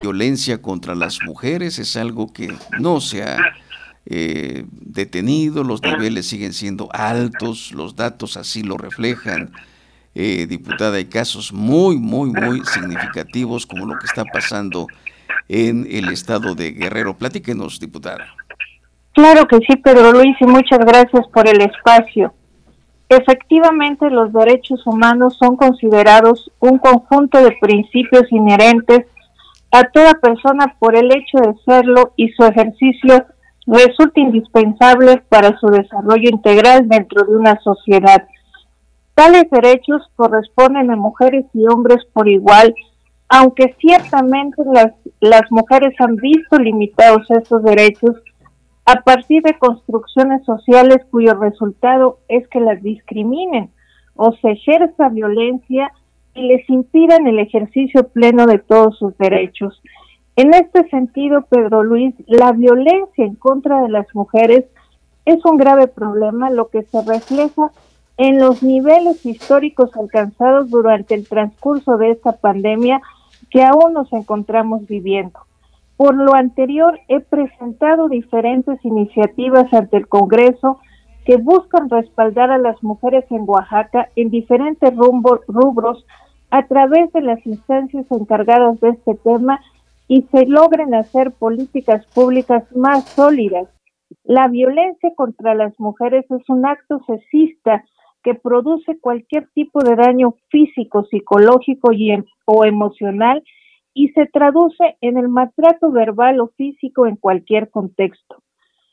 violencia contra las mujeres es algo que no se ha eh, detenido, los niveles siguen siendo altos, los datos así lo reflejan. Eh, diputada, hay casos muy, muy, muy significativos como lo que está pasando en el estado de Guerrero. Platíquenos, diputada. Claro que sí, Pedro Luis, y muchas gracias por el espacio. Efectivamente, los derechos humanos son considerados un conjunto de principios inherentes a toda persona por el hecho de serlo y su ejercicio resulta indispensable para su desarrollo integral dentro de una sociedad. Tales derechos corresponden a mujeres y hombres por igual, aunque ciertamente las, las mujeres han visto limitados estos derechos a partir de construcciones sociales cuyo resultado es que las discriminen o se ejerza violencia y les impidan el ejercicio pleno de todos sus derechos. En este sentido, Pedro Luis, la violencia en contra de las mujeres es un grave problema, lo que se refleja en los niveles históricos alcanzados durante el transcurso de esta pandemia que aún nos encontramos viviendo. Por lo anterior, he presentado diferentes iniciativas ante el Congreso que buscan respaldar a las mujeres en Oaxaca en diferentes rubros a través de las instancias encargadas de este tema y se logren hacer políticas públicas más sólidas. La violencia contra las mujeres es un acto sexista que produce cualquier tipo de daño físico, psicológico y, em, o emocional y se traduce en el maltrato verbal o físico en cualquier contexto.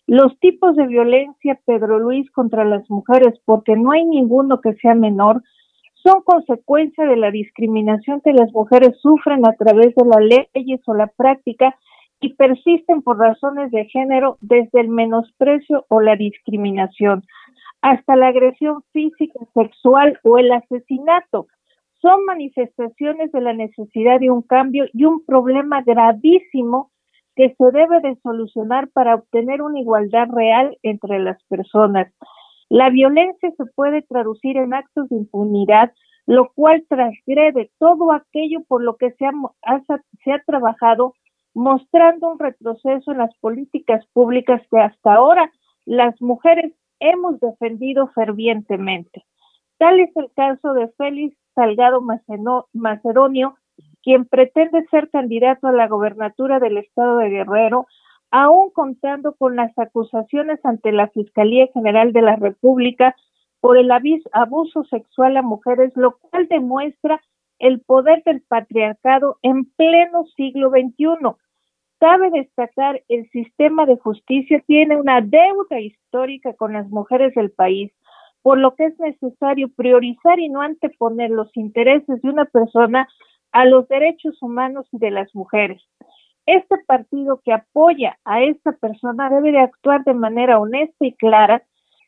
Los tipos de violencia, Pedro Luis, contra las mujeres, porque no hay ninguno que sea menor, son consecuencia de la discriminación que las mujeres sufren a través de las leyes o la práctica y persisten por razones de género desde el menosprecio o la discriminación hasta la agresión física, sexual o el asesinato. Son manifestaciones de la necesidad de un cambio y un problema gravísimo que se debe de solucionar para obtener una igualdad real entre las personas. La violencia se puede traducir en actos de impunidad, lo cual transgrede todo aquello por lo que se ha, se ha trabajado, mostrando un retroceso en las políticas públicas que hasta ahora las mujeres hemos defendido fervientemente. Tal es el caso de Félix Salgado Macedonio, quien pretende ser candidato a la gobernatura del estado de Guerrero aún contando con las acusaciones ante la Fiscalía General de la República por el abuso sexual a mujeres, lo cual demuestra el poder del patriarcado en pleno siglo XXI. Cabe destacar, el sistema de justicia tiene una deuda histórica con las mujeres del país, por lo que es necesario priorizar y no anteponer los intereses de una persona a los derechos humanos y de las mujeres. Este partido que apoya a esta persona debe de actuar de manera honesta y clara,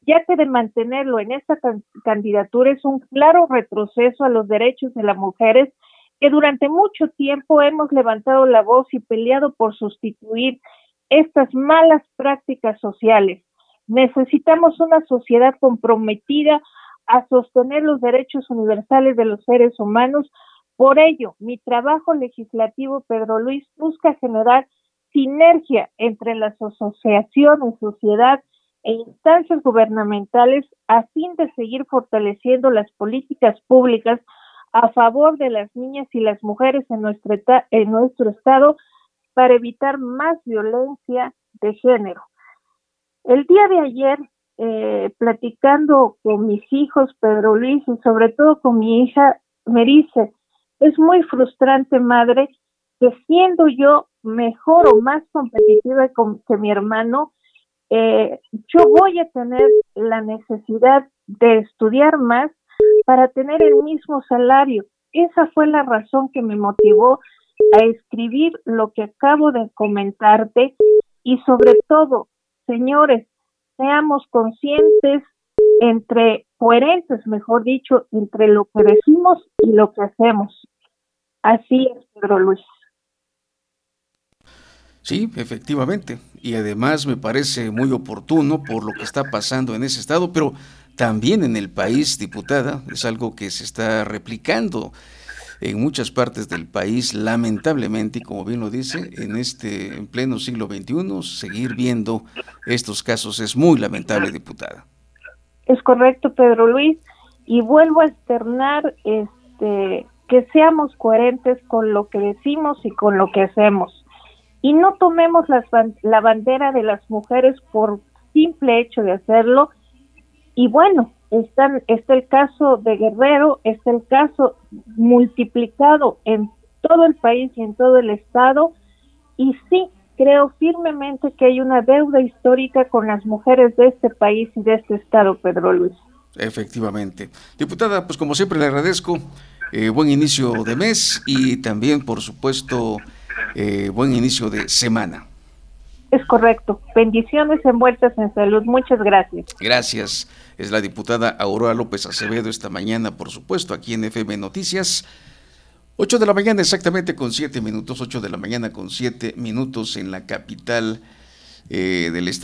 ya que de mantenerlo en esta candidatura es un claro retroceso a los derechos de las mujeres que durante mucho tiempo hemos levantado la voz y peleado por sustituir estas malas prácticas sociales. Necesitamos una sociedad comprometida a sostener los derechos universales de los seres humanos por ello, mi trabajo legislativo, Pedro Luis, busca generar sinergia entre las asociaciones, sociedad e instancias gubernamentales a fin de seguir fortaleciendo las políticas públicas a favor de las niñas y las mujeres en nuestro, en nuestro estado para evitar más violencia de género. El día de ayer, eh, platicando con mis hijos, Pedro Luis, y sobre todo con mi hija me dice, es muy frustrante, madre, que siendo yo mejor o más competitiva que mi hermano, eh, yo voy a tener la necesidad de estudiar más para tener el mismo salario. Esa fue la razón que me motivó a escribir lo que acabo de comentarte y sobre todo, señores, seamos conscientes entre coherentes, mejor dicho, entre lo que decimos y lo que hacemos. Así es, Pedro Luis. Sí, efectivamente. Y además me parece muy oportuno por lo que está pasando en ese estado, pero también en el país, diputada, es algo que se está replicando. en muchas partes del país, lamentablemente, y como bien lo dice, en este en pleno siglo XXI, seguir viendo estos casos es muy lamentable, diputada. Es correcto, Pedro Luis, y vuelvo a externar este que seamos coherentes con lo que decimos y con lo que hacemos. Y no tomemos la bandera de las mujeres por simple hecho de hacerlo. Y bueno, está, está el caso de Guerrero, está el caso multiplicado en todo el país y en todo el estado. Y sí, creo firmemente que hay una deuda histórica con las mujeres de este país y de este estado, Pedro Luis. Efectivamente. Diputada, pues como siempre le agradezco eh, buen inicio de mes y también, por supuesto, eh, buen inicio de semana. Es correcto. Bendiciones envueltas en salud. Muchas gracias. Gracias. Es la diputada Aurora López Acevedo esta mañana, por supuesto, aquí en FM Noticias. 8 de la mañana exactamente con 7 minutos, 8 de la mañana con 7 minutos en la capital eh, del estado.